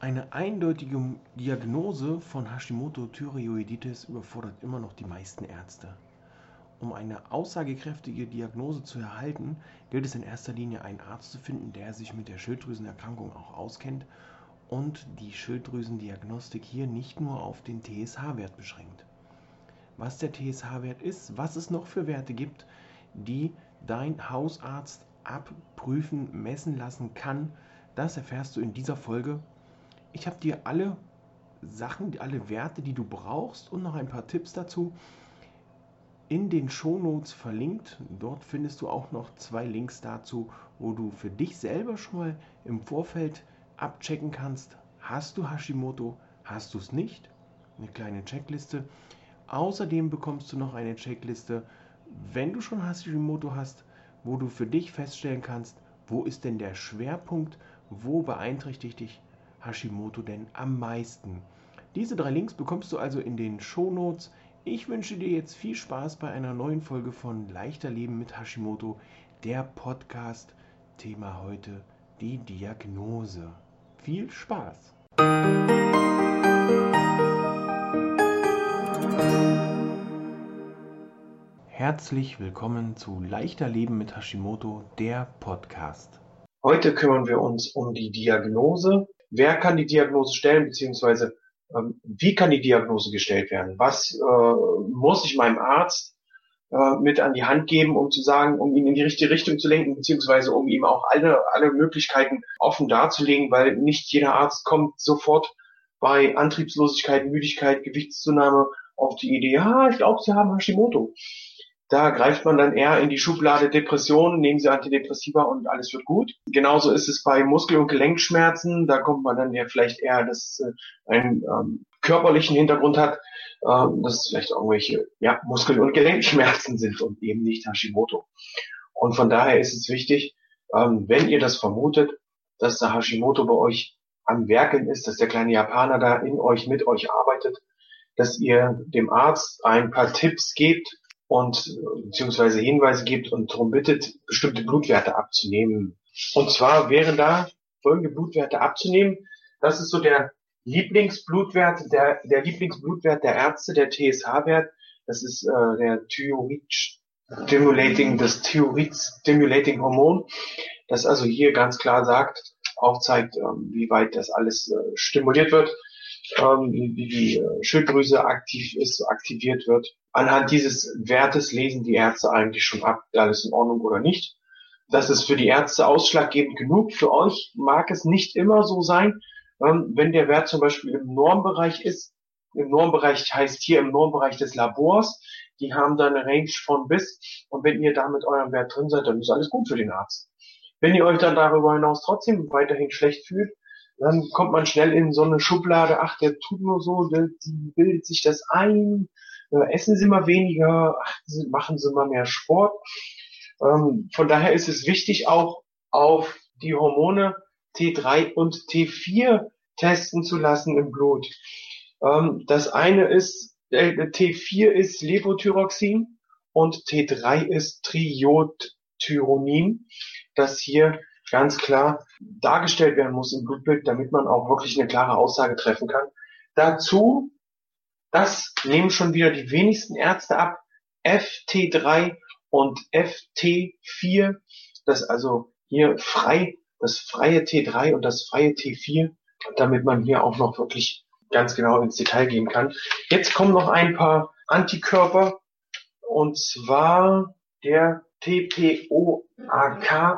Eine eindeutige Diagnose von Hashimoto-Thyreoiditis überfordert immer noch die meisten Ärzte. Um eine aussagekräftige Diagnose zu erhalten, gilt es in erster Linie, einen Arzt zu finden, der sich mit der Schilddrüsenerkrankung auch auskennt und die Schilddrüsendiagnostik hier nicht nur auf den TSH-Wert beschränkt. Was der TSH-Wert ist, was es noch für Werte gibt, die dein Hausarzt abprüfen, messen lassen kann, das erfährst du in dieser Folge ich habe dir alle Sachen, alle Werte, die du brauchst und noch ein paar Tipps dazu in den Shownotes verlinkt. Dort findest du auch noch zwei Links dazu, wo du für dich selber schon mal im Vorfeld abchecken kannst, hast du Hashimoto, hast du es nicht? Eine kleine Checkliste. Außerdem bekommst du noch eine Checkliste, wenn du schon Hashimoto hast, wo du für dich feststellen kannst, wo ist denn der Schwerpunkt, wo beeinträchtigt dich Hashimoto denn am meisten? Diese drei Links bekommst du also in den Shownotes. Ich wünsche dir jetzt viel Spaß bei einer neuen Folge von Leichter Leben mit Hashimoto, der Podcast. Thema heute die Diagnose. Viel Spaß! Herzlich willkommen zu Leichter Leben mit Hashimoto, der Podcast. Heute kümmern wir uns um die Diagnose wer kann die Diagnose stellen, beziehungsweise ähm, wie kann die Diagnose gestellt werden? Was äh, muss ich meinem Arzt äh, mit an die Hand geben, um zu sagen, um ihn in die richtige Richtung zu lenken, beziehungsweise um ihm auch alle, alle Möglichkeiten offen darzulegen, weil nicht jeder Arzt kommt sofort bei Antriebslosigkeit, Müdigkeit, Gewichtszunahme auf die Idee, ja, ich glaube, Sie haben Hashimoto. Da greift man dann eher in die Schublade Depression, nehmen Sie Antidepressiva und alles wird gut. Genauso ist es bei Muskel- und Gelenkschmerzen. Da kommt man dann ja vielleicht eher, dass äh, einen ähm, körperlichen Hintergrund hat, äh, dass es vielleicht irgendwelche ja, Muskel- und Gelenkschmerzen sind und eben nicht Hashimoto. Und von daher ist es wichtig, ähm, wenn ihr das vermutet, dass der Hashimoto bei euch am Werken ist, dass der kleine Japaner da in euch, mit euch arbeitet, dass ihr dem Arzt ein paar Tipps gebt, und beziehungsweise Hinweise gibt und darum bittet, bestimmte Blutwerte abzunehmen. Und zwar wären da folgende Blutwerte abzunehmen. Das ist so der Lieblingsblutwert, der, der Lieblingsblutwert der Ärzte, der TSH-Wert. Das ist äh, der Thyroid Stimulating, das Thyroid Stimulating Hormon, das also hier ganz klar sagt, aufzeigt, ähm, wie weit das alles äh, stimuliert wird, ähm, die äh, Schilddrüse aktiv ist, aktiviert wird Anhand dieses Wertes lesen die Ärzte eigentlich schon ab, alles in Ordnung oder nicht. Das ist für die Ärzte ausschlaggebend genug. Für euch mag es nicht immer so sein. Ähm, wenn der Wert zum Beispiel im Normbereich ist, im Normbereich heißt hier im Normbereich des Labors, die haben da eine Range von bis. Und wenn ihr da mit eurem Wert drin seid, dann ist alles gut für den Arzt. Wenn ihr euch dann darüber hinaus trotzdem weiterhin schlecht fühlt, dann kommt man schnell in so eine Schublade, ach, der tut nur so, der, die bildet sich das ein, äh, essen Sie mal weniger, machen Sie mal mehr Sport. Ähm, von daher ist es wichtig, auch auf die Hormone T3 und T4 testen zu lassen im Blut. Ähm, das eine ist, äh, T4 ist Levothyroxin und T3 ist Triodtyronin, das hier ganz klar dargestellt werden muss im Blutbild, damit man auch wirklich eine klare Aussage treffen kann. Dazu das nehmen schon wieder die wenigsten Ärzte ab. FT3 und FT4, das also hier frei, das freie T3 und das freie T4, damit man hier auch noch wirklich ganz genau ins Detail gehen kann. Jetzt kommen noch ein paar Antikörper und zwar der TPOAK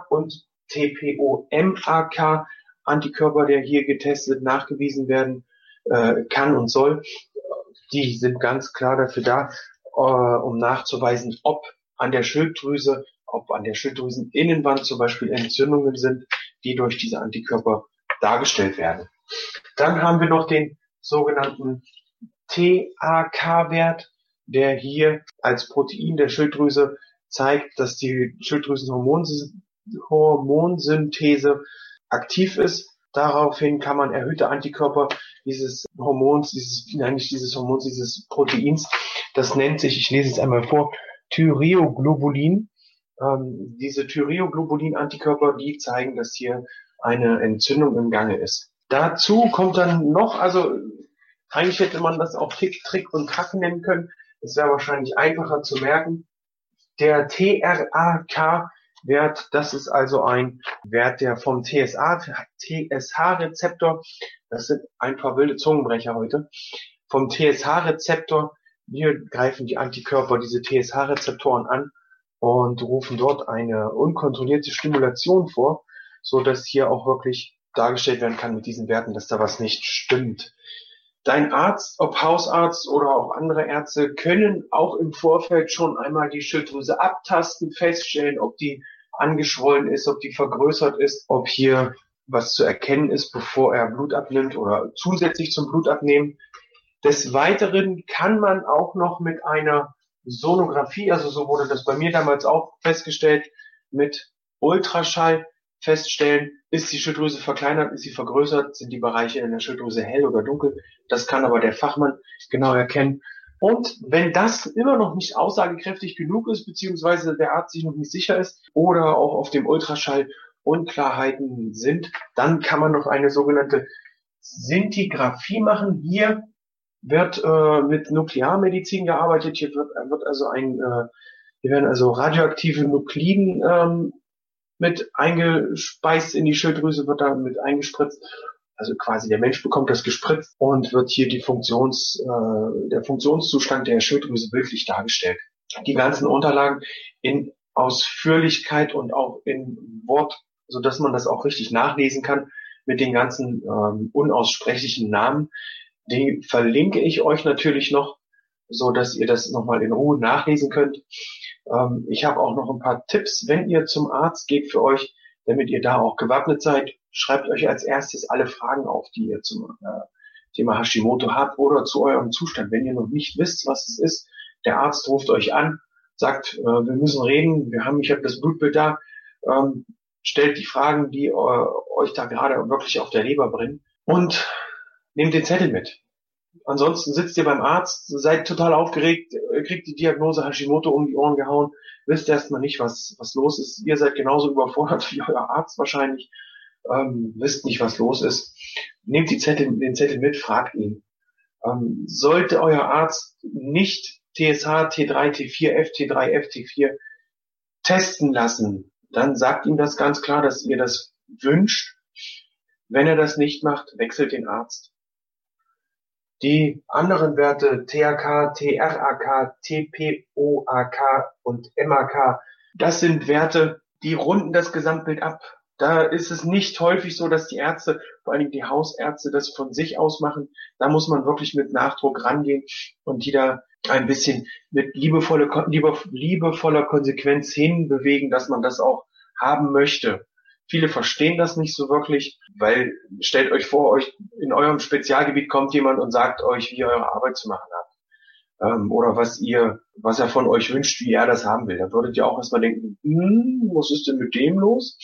und TPOMAK Antikörper, der hier getestet nachgewiesen werden äh, kann und soll die sind ganz klar dafür da, äh, um nachzuweisen, ob an der Schilddrüse, ob an der Schilddrüseninnenwand zum Beispiel Entzündungen sind, die durch diese Antikörper dargestellt werden. Dann haben wir noch den sogenannten TAK-Wert, der hier als Protein der Schilddrüse zeigt, dass die Schilddrüsenhormonsynthese aktiv ist. Daraufhin kann man erhöhte Antikörper dieses Hormons, dieses, nein, nicht dieses Hormons, dieses Proteins, das nennt sich, ich lese es einmal vor, Thyreoglobulin. Ähm, diese Thyreoglobulin-Antikörper, die zeigen, dass hier eine Entzündung im Gange ist. Dazu kommt dann noch, also eigentlich hätte man das auch Tick, Trick und Track nennen können. Das wäre wahrscheinlich einfacher zu merken. Der TRAK-Wert, das ist also ein Wert, der vom TSA, TSH-Rezeptor, das sind ein paar wilde Zungenbrecher heute, vom TSH-Rezeptor, hier greifen die Antikörper diese TSH-Rezeptoren an und rufen dort eine unkontrollierte Stimulation vor, so dass hier auch wirklich dargestellt werden kann mit diesen Werten, dass da was nicht stimmt. Dein Arzt, ob Hausarzt oder auch andere Ärzte, können auch im Vorfeld schon einmal die Schilddrüse abtasten, feststellen, ob die angeschwollen ist, ob die vergrößert ist, ob hier was zu erkennen ist, bevor er Blut abnimmt oder zusätzlich zum Blutabnehmen. Des Weiteren kann man auch noch mit einer Sonographie, also so wurde das bei mir damals auch festgestellt, mit Ultraschall feststellen, ist die Schilddrüse verkleinert, ist sie vergrößert, sind die Bereiche in der Schilddrüse hell oder dunkel. Das kann aber der Fachmann genau erkennen. Und wenn das immer noch nicht aussagekräftig genug ist, beziehungsweise der Arzt sich noch nicht sicher ist oder auch auf dem Ultraschall Unklarheiten sind, dann kann man noch eine sogenannte Sintigraphie machen. Hier wird äh, mit Nuklearmedizin gearbeitet. Hier wird, wird also ein, äh, hier werden also radioaktive Nukliden ähm, mit eingespeist in die Schilddrüse, wird da mit eingespritzt. Also quasi der Mensch bekommt das gespritzt und wird hier die Funktions, äh, der Funktionszustand der Schilddrüse bildlich dargestellt. Die ganzen Unterlagen in Ausführlichkeit und auch in Wort, so dass man das auch richtig nachlesen kann mit den ganzen ähm, unaussprechlichen Namen. Die verlinke ich euch natürlich noch, so dass ihr das nochmal in Ruhe nachlesen könnt. Ähm, ich habe auch noch ein paar Tipps, wenn ihr zum Arzt geht für euch, damit ihr da auch gewappnet seid. Schreibt euch als erstes alle Fragen auf, die ihr zum äh, Thema Hashimoto habt oder zu eurem Zustand. Wenn ihr noch nicht wisst, was es ist, der Arzt ruft euch an, sagt, äh, wir müssen reden, wir haben, ich habe das Blutbild da, ähm, stellt die Fragen, die äh, euch da gerade wirklich auf der Leber bringen und nehmt den Zettel mit. Ansonsten sitzt ihr beim Arzt, seid total aufgeregt, äh, kriegt die Diagnose Hashimoto um die Ohren gehauen, wisst erstmal nicht, was, was los ist. Ihr seid genauso überfordert wie euer Arzt wahrscheinlich, ähm, wisst nicht, was los ist. Nehmt die Zettel, den Zettel mit, fragt ihn. Ähm, sollte euer Arzt nicht TSH, T3, T4, FT3, FT4 testen lassen, dann sagt ihm das ganz klar, dass ihr das wünscht. Wenn er das nicht macht, wechselt den Arzt. Die anderen Werte THK, TRAK, TPOAK und MAK, das sind Werte, die runden das Gesamtbild ab. Da ist es nicht häufig so, dass die Ärzte, vor allen Dingen die Hausärzte, das von sich aus machen. Da muss man wirklich mit Nachdruck rangehen und die da ein bisschen mit liebevoller, liebevoller Konsequenz hinbewegen, dass man das auch haben möchte. Viele verstehen das nicht so wirklich, weil stellt euch vor, euch in eurem Spezialgebiet kommt jemand und sagt euch, wie ihr eure Arbeit zu machen habt. Ähm, oder was ihr, was er von euch wünscht, wie er das haben will. Da würdet ihr auch erstmal denken, hm, was ist denn mit dem los?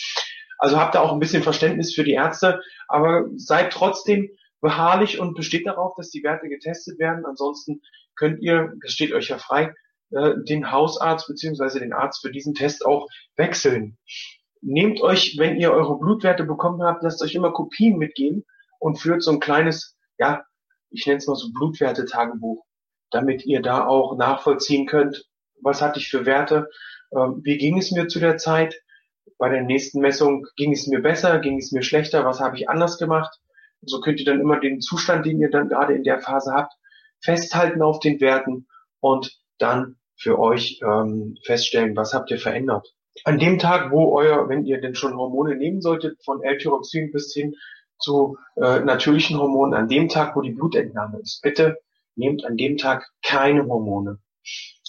Also habt da auch ein bisschen Verständnis für die Ärzte, aber seid trotzdem beharrlich und besteht darauf, dass die Werte getestet werden. Ansonsten könnt ihr, das steht euch ja frei, äh, den Hausarzt beziehungsweise den Arzt für diesen Test auch wechseln nehmt euch, wenn ihr eure Blutwerte bekommen habt, lasst euch immer Kopien mitgeben und führt so ein kleines, ja, ich nenne es mal so Blutwerte-Tagebuch, damit ihr da auch nachvollziehen könnt, was hatte ich für Werte, ähm, wie ging es mir zu der Zeit, bei der nächsten Messung ging es mir besser, ging es mir schlechter, was habe ich anders gemacht. So könnt ihr dann immer den Zustand, den ihr dann gerade in der Phase habt, festhalten auf den Werten und dann für euch ähm, feststellen, was habt ihr verändert an dem Tag, wo euer, wenn ihr denn schon Hormone nehmen solltet, von L-Tyroxin bis hin zu äh, natürlichen Hormonen, an dem Tag, wo die Blutentnahme ist, bitte nehmt an dem Tag keine Hormone.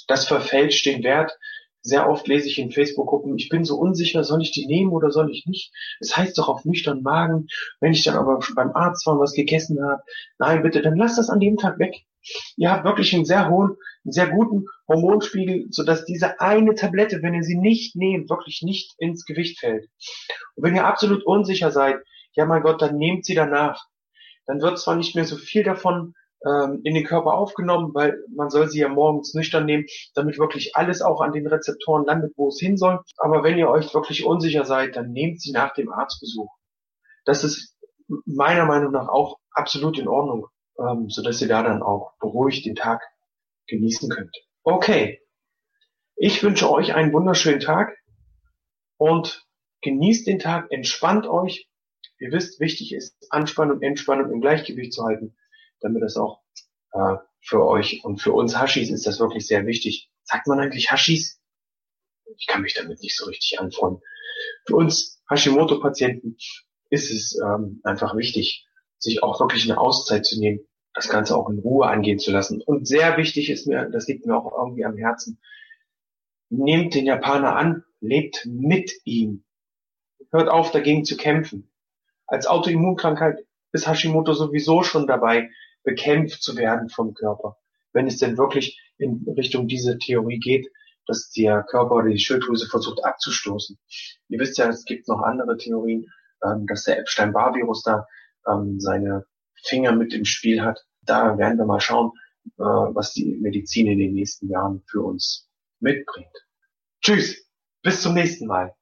Das verfälscht den Wert. Sehr oft lese ich in Facebook-Gruppen, ich bin so unsicher, soll ich die nehmen oder soll ich nicht? Es heißt doch auf nüchternen Magen, wenn ich dann aber beim Arzt war und was gegessen habe, nein, bitte, dann lasst das an dem Tag weg. Ihr habt wirklich einen sehr hohen, einen sehr guten Hormonspiegel, sodass diese eine Tablette, wenn ihr sie nicht nehmt, wirklich nicht ins Gewicht fällt. Und wenn ihr absolut unsicher seid, ja mein Gott, dann nehmt sie danach. Dann wird zwar nicht mehr so viel davon ähm, in den Körper aufgenommen, weil man soll sie ja morgens nüchtern nehmen, damit wirklich alles auch an den Rezeptoren landet, wo es hin soll. Aber wenn ihr euch wirklich unsicher seid, dann nehmt sie nach dem Arztbesuch. Das ist meiner Meinung nach auch absolut in Ordnung, ähm, so dass ihr da dann auch beruhigt den Tag genießen könnt. Okay. Ich wünsche euch einen wunderschönen Tag und genießt den Tag, entspannt euch. Ihr wisst, wichtig ist, Anspannung Entspannung im Gleichgewicht zu halten, damit das auch äh, für euch und für uns Hashis ist das wirklich sehr wichtig. Sagt man eigentlich Hashis? Ich kann mich damit nicht so richtig anfreunden. Für uns Hashimoto-Patienten ist es ähm, einfach wichtig, sich auch wirklich eine Auszeit zu nehmen, das Ganze auch in Ruhe angehen zu lassen. Und sehr wichtig ist mir, das liegt mir auch irgendwie am Herzen, nehmt den Japaner an, lebt mit ihm. Hört auf, dagegen zu kämpfen. Als Autoimmunkrankheit ist Hashimoto sowieso schon dabei, bekämpft zu werden vom Körper. Wenn es denn wirklich in Richtung diese Theorie geht, dass der Körper oder die Schilddrüse versucht abzustoßen. Ihr wisst ja, es gibt noch andere Theorien, ähm, dass der Epstein-Barr-Virus da ähm, seine Finger mit im Spiel hat. Da werden wir mal schauen, äh, was die Medizin in den nächsten Jahren für uns mitbringt. Tschüss, bis zum nächsten Mal.